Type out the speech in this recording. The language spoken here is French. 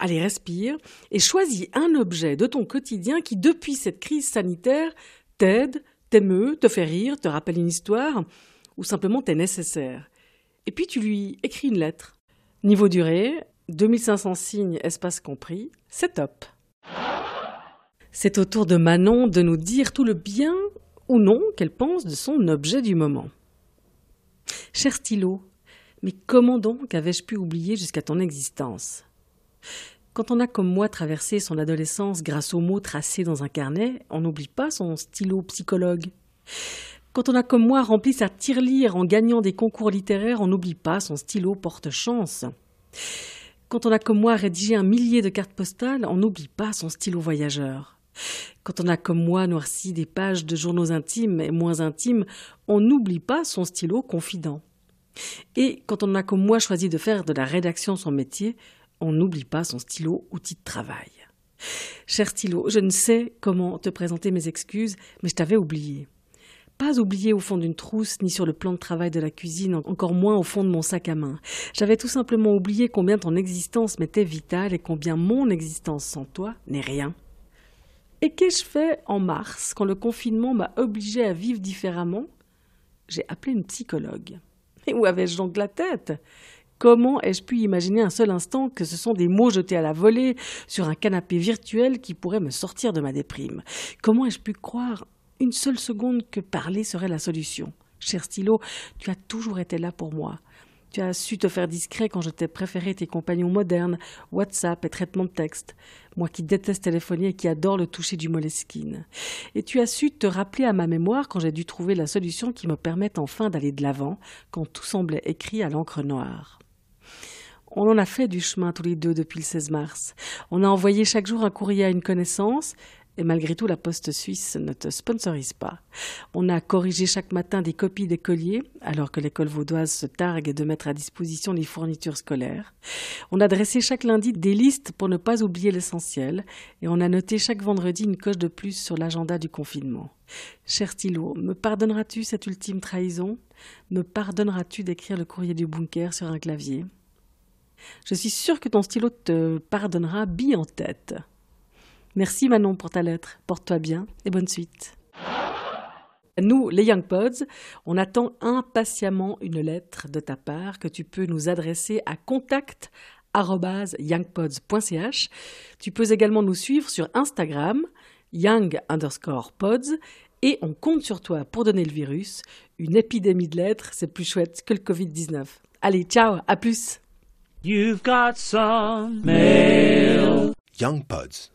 allez respire, et choisis un objet de ton quotidien qui, depuis cette crise sanitaire, t'aide, t'émeut, te fait rire, te rappelle une histoire, ou simplement t'est nécessaire. Et puis tu lui écris une lettre. Niveau durée, 2500 signes, espace compris, c'est top. C'est au tour de Manon de nous dire tout le bien ou non qu'elle pense de son objet du moment. Cher stylo, mais comment donc avais-je pu oublier jusqu'à ton existence? Quand on a comme moi traversé son adolescence grâce aux mots tracés dans un carnet, on n'oublie pas son stylo psychologue. Quand on a comme moi rempli sa tirelire en gagnant des concours littéraires, on n'oublie pas son stylo porte-chance. Quand on a comme moi rédigé un millier de cartes postales, on n'oublie pas son stylo voyageur. Quand on a comme moi noirci des pages de journaux intimes et moins intimes, on n'oublie pas son stylo confident. Et quand on a comme moi choisi de faire de la rédaction son métier, on n'oublie pas son stylo outil de travail. Cher stylo, je ne sais comment te présenter mes excuses, mais je t'avais oublié pas oublié au fond d'une trousse, ni sur le plan de travail de la cuisine, encore moins au fond de mon sac à main. J'avais tout simplement oublié combien ton existence m'était vitale et combien mon existence sans toi n'est rien. Et qu'ai-je fait en mars, quand le confinement m'a obligé à vivre différemment? J'ai appelé une psychologue. Et où avais-je donc la tête? Comment ai-je pu imaginer un seul instant que ce sont des mots jetés à la volée sur un canapé virtuel qui pourraient me sortir de ma déprime? Comment ai-je pu croire une seule seconde que parler serait la solution? Cher stylo, tu as toujours été là pour moi. Tu as su te faire discret quand je t'ai préféré tes compagnons modernes, WhatsApp et traitement de texte. Moi qui déteste téléphoner et qui adore le toucher du Moleskine. Et tu as su te rappeler à ma mémoire quand j'ai dû trouver la solution qui me permette enfin d'aller de l'avant, quand tout semblait écrit à l'encre noire. On en a fait du chemin tous les deux depuis le 16 mars. On a envoyé chaque jour un courrier à une connaissance, et malgré tout, la Poste suisse ne te sponsorise pas. On a corrigé chaque matin des copies des colliers, alors que l'école vaudoise se targue de mettre à disposition les fournitures scolaires. On a dressé chaque lundi des listes pour ne pas oublier l'essentiel, et on a noté chaque vendredi une coche de plus sur l'agenda du confinement. Cher stylo, me pardonneras-tu cette ultime trahison? Me pardonneras-tu d'écrire le courrier du bunker sur un clavier? Je suis sûre que ton stylo te pardonnera bille en tête. Merci Manon pour ta lettre. Porte-toi bien et bonne suite. Nous, les Young Pods, on attend impatiemment une lettre de ta part que tu peux nous adresser à contact youngpods.ch. Tu peux également nous suivre sur Instagram, young underscore pods, et on compte sur toi pour donner le virus. Une épidémie de lettres, c'est plus chouette que le Covid-19. Allez, ciao, à plus. You've got some mail. Young Buds.